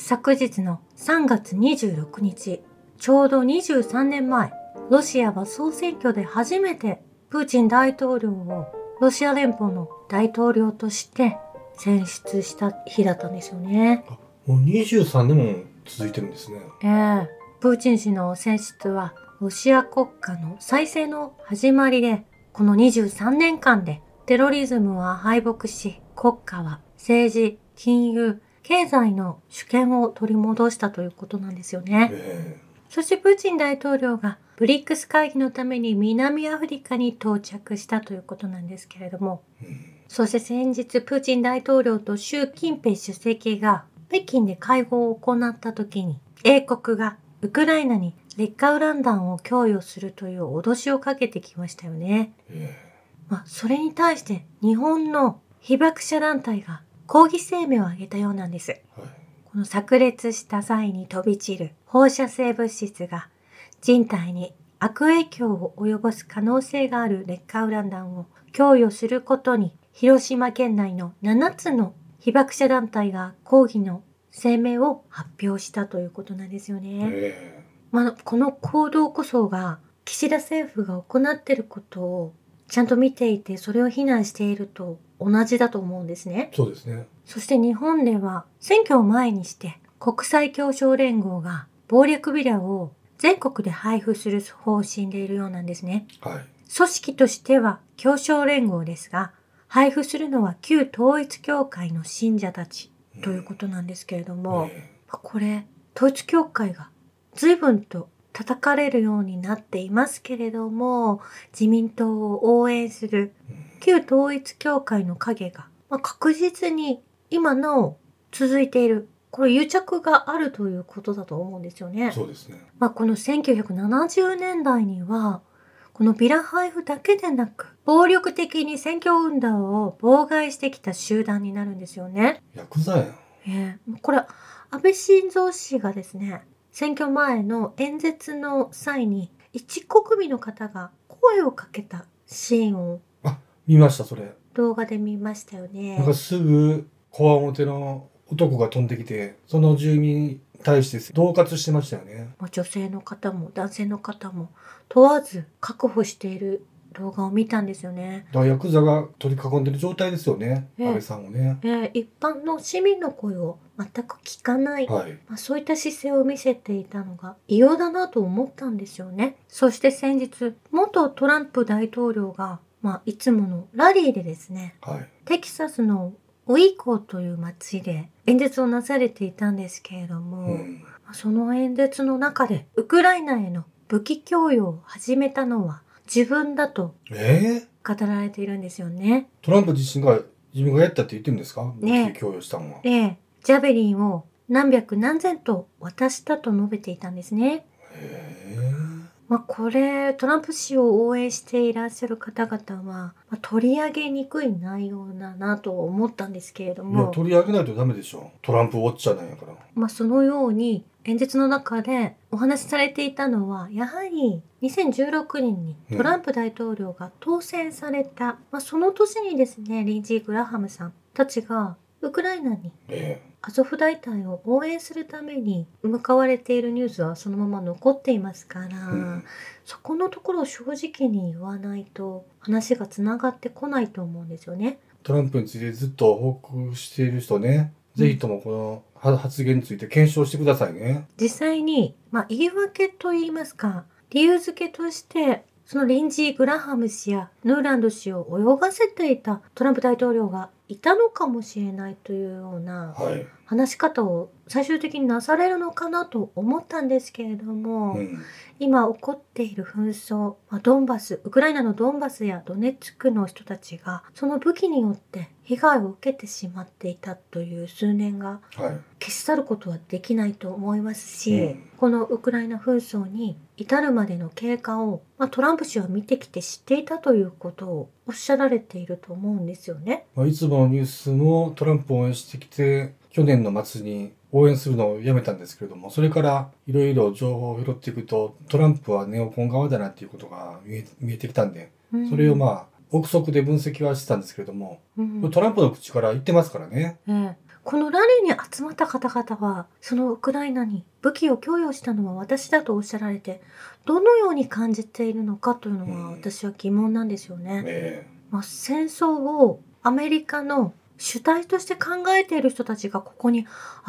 昨日の3月26日、ちょうど23年前、ロシアは総選挙で初めてプーチン大統領をロシア連邦の大統領として選出した日だったんですよね。もう23年も続いてるんですね。ええプーチン氏の選出はロシア国家の再生の始まりで、この23年間でテロリズムは敗北し、国家は政治、金融、経済の主権を取り戻したということなんですよね。えそしてプーチン大統領がブリックス会議のために南アフリカに到着したということなんですけれども、えうんそして先日プーチン大統領と習近平主席が北京で会合を行った時に、英国がウクライナに劣化ウラン弾を供与するという脅しをかけてきましたよね。えまあ、それに対して日本の被爆者団体が抗議声明を上げたようなんです。えはい。この炸裂した際に飛び散る放射性物質が人体に悪影響を及ぼす可能性がある劣化ウラン弾を供与することに広島県内の7つの被爆者団体が抗議の声明を発表したということなんですよね。えまあ、この行動こそが岸田政府が行っていることをちゃんと見ていてそれを非難していると同じだと思うんですねえ。そうですね。そして日本では選挙を前にして国際協商連合が暴力ビラを全国で配布する方針でいるようなんですね。はい。組織としては協商連合ですが、配布するのは旧統一教会の信者たちということなんですけれども、えこれ、統一教会が随分と叩かれるようになっていますけれども、自民党を応援する旧統一教会の影が、まあ、確実に今なお続いている。これ癒着があるということだと思うんですよね。そうですね。まあ、この1970年代には、このビラ配布だけでなく、暴力的に選挙運動を妨害してきた集団になるんですよね。ヤクザやん。ええこれ、安倍晋三氏がですね、選挙前の演説の際に、一国民の方が声をかけたシーンを見ました、それ。動画で見ましたよなんねか。すぐ、こわもての男が飛んできて、その住民に対して恫喝してましたよね。まあ女性の方も男性の方も問わず確保している動画を見たんですよね。だからヤクザが取り囲んでる状態ですよね。ええ安倍さんをね。えー一般の市民の声を全く聞かない、はい。まあ、そういった姿勢を見せていたのが異様だなと思ったんですよね。そして先日、元トランプ大統領が、まあ、いつものラリーでですね、はい。テキサスのウイコーという町で演説をなされていたんですけれども、うん。まあその演説の中でウクライナへの武器供与を始めたのは自分だとええ語られているんですよね。トランプ自身が自分がやったって言ってるんですか？ねえ武器供与したのは。で、ジャベリンを何百何千と渡したと述べていたんですね。へまあこれ、トランプ氏を応援していらっしゃる方々は、まあ、取り上げにくい内容だなと思ったんですけれどえ。いや、も、取り上げないとダメでしょ。トランプウォッチャーなんやから。まあそのように演説の中でお話しされていたのは、やはり2016年にトランプ大統領が当選された、まあその年にですね、リンジー・グラハムさんたちがウクライナにえアゾフ大隊を応援するために向かわれているニュースはそのまま残っていますから、うんそこのところを正直に言わないと話がつながってこないと思うんですよね。え。トランプについてずっと報告している人ね。ぜひともこのは発言について検証してくださいね。実際に、まあ、言い訳と言いますか理由付けとしてそのリンジー・グラハム氏やヌーランド氏を泳がせていたトランプ大統領がいたのかもしれないというようなはい。話し方を最終的になされるのかなと思ったんですけれども、うん。今起こっている紛争、まあ、ドンバス、ウクライナのドンバスやドネツクの人たちが、その武器によって被害を受けてしまっていたという数年がはい。消し去ることはできないと思いますし、うんこのウクライナ紛争に至るまでの経過を、まあ、トランプ氏は見てきて知っていたということをおっしゃられていると思うんですよね。まあ、いつものニュースもトランプを応援してきて、去年の末に応援するのをやめたんですけれども、それからいろいろ情報を拾っていくと、トランプはネオコン側だなっていうことが見え見えてきたんで、それをまあ、憶測で分析はしてたんですけれども、うんトランプの口から言ってますからね。ええこのラリーに集まった方々は、そのウクライナに武器を供与したのは私だとおっしゃられて、どのように感じているのかというのは私は疑問なんですよね。ねまあ、戦争をアメリカの主体として考えている人たちがここに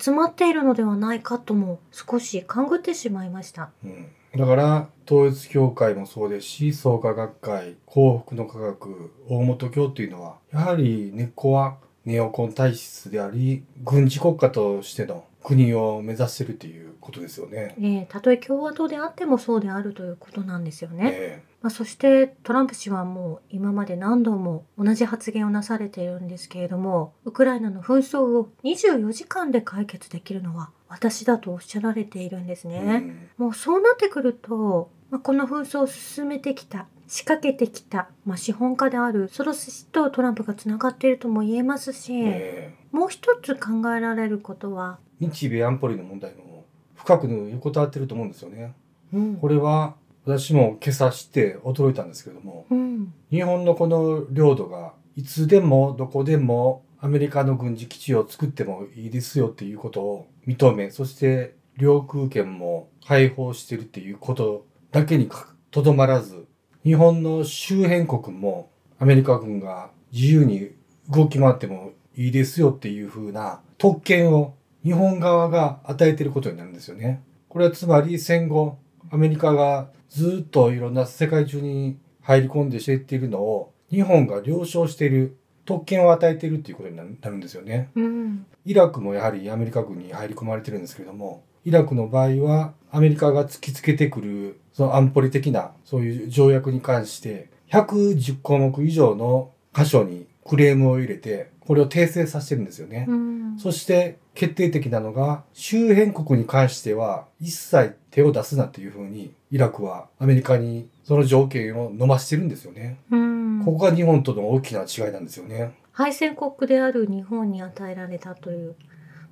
集まっているのではないかとも少し勘ぐってしまいました。うんだから統一教会もそうですし創価学会幸福の科学大本教というのはやはり根っこはネオコン体質であり軍事国家としての国を目指してるということですよね。えーたとえ共和党であってもそうであるということなんですよね。えまあ、そしてトランプ氏はもう今まで何度も同じ発言をなされているんですけれどもウクライナの紛争を24時間で解決できるのは私だとおっしゃられているんですえね。もうそうなってくると、まあ、この紛争を進めてきた仕掛けてきた、まあ、資本家であるソロス氏とトランプがつながっているとも言えますし、うんえ。もう一つ考えられることは、え日米安保理の問題も深く横たわってると思うんですよね。うん。これは私も今朝知って驚いたんですけれどもうん。日本のこの領土がいつでもどこでもアメリカの軍事基地を作ってもいいですよっていうことを認め、そして領空権も解放してるっていうことだけにかとどまらず、日本の周辺国もアメリカ軍が自由に動き回ってもいいですよっていう風な特権を日本側が与えてることになるんですよね。これはつまり戦後アメリカがずっといろんな世界中に入り込んでしていっているのを日本が了承している特権を与えているっていうことになるんですよね。うんイラクもやはりアメリカ軍に入り込まれてるんですけれども、イラクの場合はアメリカが突きつけてくるその安保理的なそういう条約に関して110項目以上の箇所にクレームを入れてこれを訂正させてるんですよね。うんそして決定的なのが周辺国に関しては一切手を出すなっていうふうにイラクはアメリカにその条件を飲ましてるんですよね。うんここが日本との大きな違いなんですよね。敗戦国である日本に与えられたという、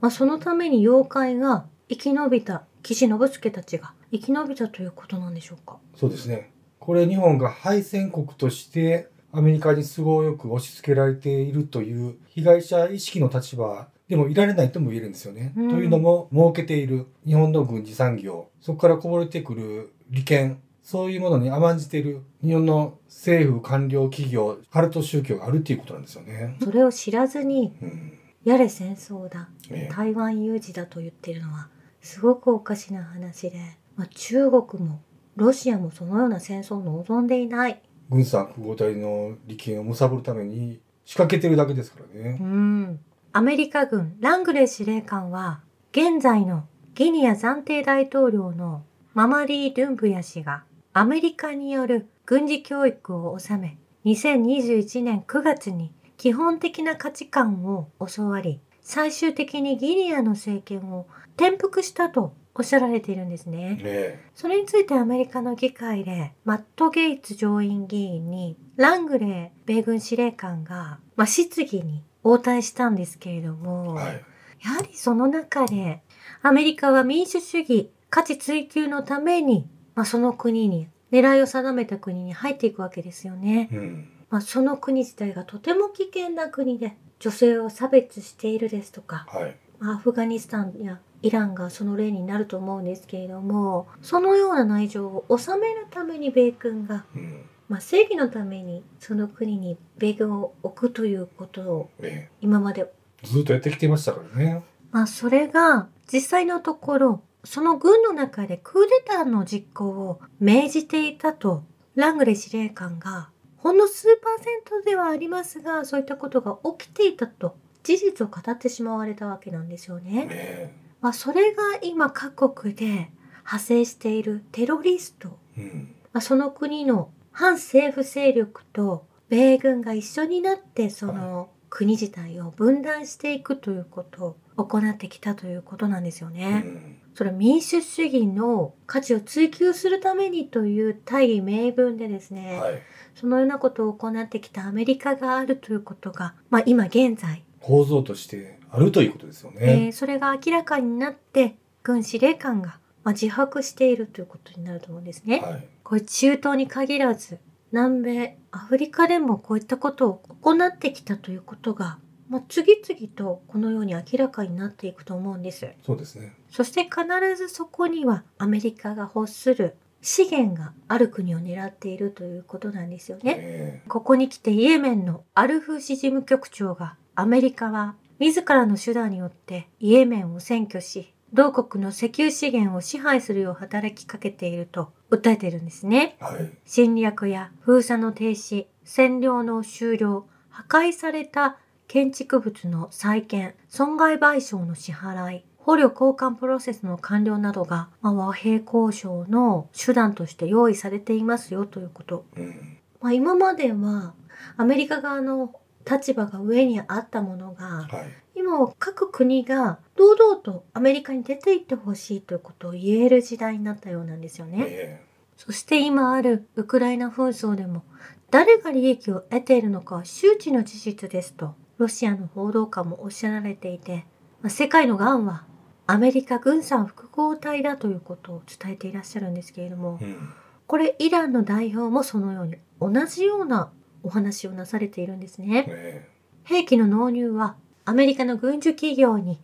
まあ、そのために妖怪が生き延びた岸信介たちが生き延びたということなんでしょうか？そうですね。これ日本が敗戦国としてアメリカに都合よく押し付けられているという被害者意識の立場でもいられないとも言えるんですよね。うんというのも設けている日本の軍事産業、そこからこぼれてくる利権、そういうものに甘んじている日本の政府官僚企業、カルト宗教があるっていうことなんですよね。それを知らずにうんやれ戦争だね台湾有事だと言ってるのはすごくおかしな話で、まあ、中国もロシアもそのような戦争を望んでいない。軍産複合体の利権を貪るために仕掛けてるだけですからねう。ん。アメリカ軍ラングレー司令官は現在のギニア暫定大統領のママリー・ドゥンブヤ氏がアメリカによる軍事教育を収め2021年9月に基本的な価値観を教わり最終的にギニアの政権を転覆したとおっしゃられているんですね。ねえそれについてアメリカの議会でマット・ゲイツ上院議員にラングレー米軍司令官が、まあ、質疑に応対したんですけれども、はい。やはりその中でアメリカは民主主義価値追求のために、まあ、その国に狙いを定めた国に入っていくわけですよね。うん。まあ、その国自体がとても危険な国で女性を差別しているですとか、はい。まあアフガニスタンやイランがその例になると思うんですけれどもそのような内情を収めるために米軍が、うん。まあ、正義のためにその国に米軍を置くということをね今まで、えずっとやってきてましたからね。まあ、それが実際のところその軍の中でクーデターの実行を命じていたとラングレー司令官がほんの数パーセントではありますがそういったことが起きていたと事実を語ってしまわれたわけなんですよね。ねえまあ、それが今各国で派生しているテロリスト、うん。まあ、その国の反政府勢力と米軍が一緒になってその国自体を分断していくということを行ってきたということなんですようね。ん。それは民主主義の価値を追求するためにという大義名分でですね、はい。そのようなことを行ってきたアメリカがあるということが、まあ、今現在構造としてあるということですよえね。ーそれが明らかになって軍司令官が、まあ、自白しているということになると思うんですね。はい。これ中東に限らず南米アフリカでもこういったことを行ってきたということがまあ、次々とこのように明らかになっていくと思うんです。そうですね。そして必ずそこにはアメリカが欲する資源がある国を狙っているということなんですよね。えここに来てイエメンのアルフシ事務局長がアメリカは自らの手段によってイエメンを占拠し、同国の石油資源を支配するよう働きかけていると訴えているんですね。えはい。侵略や封鎖の停止、占領の終了、破壊された建築物の再建、損害賠償の支払い、捕虜交換プロセスの完了などが、まあ、和平交渉の手段として用意されていますよということ。うん。まあ、今まではアメリカ側の立場が上にあったものが、はい。今は各国が堂々とアメリカに出て行ってほしいということを言える時代になったようなんですよね。えそして今あるウクライナ紛争でも誰が利益を得ているのかは周知の事実ですとロシアの報道官もおっしゃられていて、まあ世界の癌はアメリカ軍産複合体だということを伝えていらっしゃるんですけれどもえうん。これイランの代表もそのように同じようなお話をなされているんですね。え兵器の納入はアメリカの軍需企業に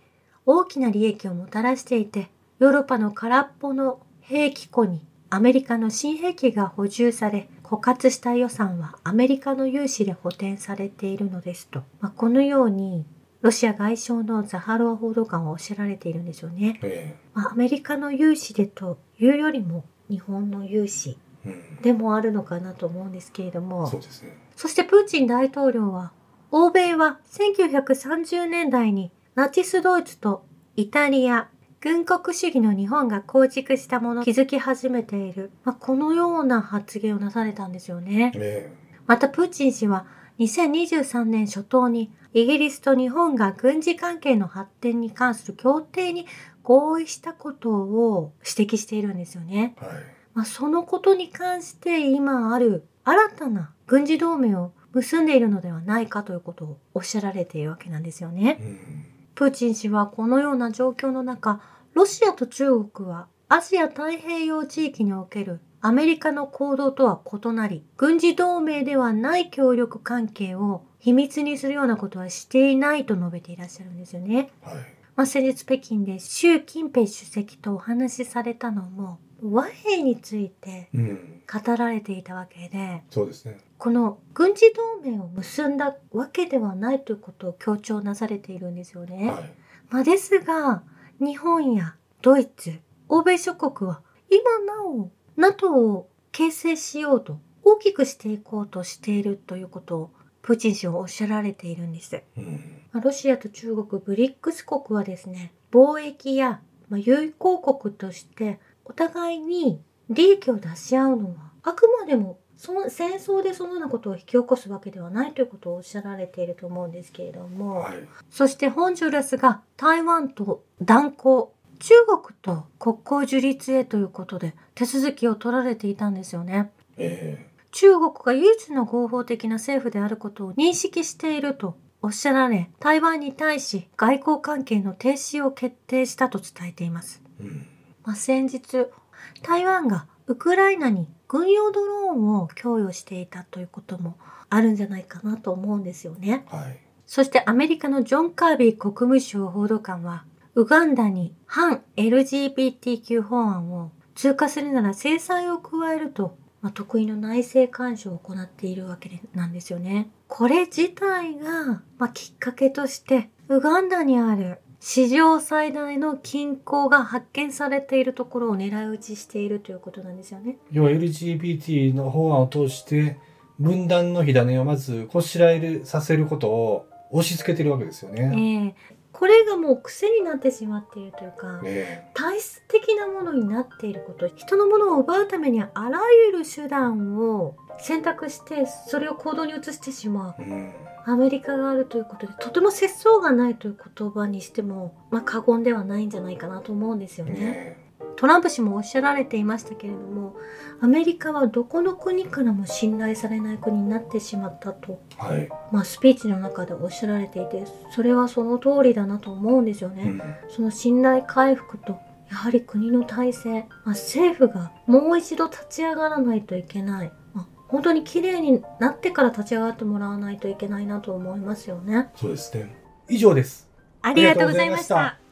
大きな利益をもたらしていて、ヨーロッパの空っぽの兵器庫にアメリカの新兵器が補充され、枯渇した予算はアメリカの融資で補填されているのですと。まあ、このように、ロシア外相のザハロワ報道官はおっしゃられているんでしょうね。ええまあ、アメリカの融資でというよりも日本の融資。でもあるのかなと思うんですけれども。そうですね。そしてプーチン大統領は、欧米は1930年代にナチスドイツとイタリア、軍国主義の日本が構築したものを築き始めている、まあ、このような発言をなされたんですよね。えまたプーチン氏は2023年初頭にイギリスと日本が軍事関係の発展に関する協定に合意したことを指摘しているんですよね。えはい。まあ、そのことに関して今ある新たな軍事同盟を結んでいるのではないかということをおっしゃられているわけなんですよね。うん。プーチン氏はこのような状況の中、ロシアと中国はアジア太平洋地域におけるアメリカの行動とは異なり、軍事同盟ではない協力関係を秘密にするようなことはしていないと述べていらっしゃるんですよね。はい。まあ、先日北京で習近平主席とお話しされたのも和平についてうん。語られていたわけでそうですね。この軍事同盟を結んだわけではないということを強調なされているんですよね。はい。まあ、ですが日本やドイツ欧米諸国は今なお NATO を形成しようと大きくしていこうとしているということをプーチン氏はおっしゃられているんです。うん。まあロシアと中国ブリックス国はですね貿易や、まあ、友好国としてお互いに利益を出し合うのはあくまでもその戦争でそのようなことを引き起こすわけではないということをおっしゃられていると思うんですけれども、はい。そしてホンジュラスが台湾と断交中国と国交樹立へということで手続きを取られていたんですよね。え中国が唯一の合法的な政府であることを認識しているとおっしゃられ、台湾に対し外交関係の停止を決定したと伝えています。えうん。まあ、先日、台湾がウクライナに軍用ドローンを供与していたということもあるんじゃないかなと思うんですよね。はい。そしてアメリカのジョン・カービー国務省報道官は、ウガンダに反 LGBTQ 法案を通過するなら制裁を加えると、まあ、得意の内政干渉を行っているわけでなんですよね。これ自体が、まあ、きっかけとして、ウガンダにある史上最大の金鉱が発見されているところを狙い撃ちしているということなんですよね。要は LGBT の法案を通して分断の火種をまずこしらえるさせることを押し付けてるわけですよえね。えこれがもう癖になってしまっているというか、え体質的なものになっていること人のものを奪うためにはあらゆる手段を選択してそれを行動に移してしまうえうん。アメリカがあるということでとても節操がないという言葉にしても、まあ、過言ではないんじゃないかなと思うんですよね。ねトランプ氏もおっしゃられていましたけれどもアメリカはどこの国からも信頼されない国になってしまったと、はい。まあ、スピーチの中でおっしゃられていてそれはその通りだなと思うんですよね。うん。その信頼回復と、やはり国の体制、まあ、政府がもう一度立ち上がらないといけない。まあ、本当に綺麗になってから立ち上がってもらわないといけないなと思いますよね。そうですね。以上です。ありがとうございました。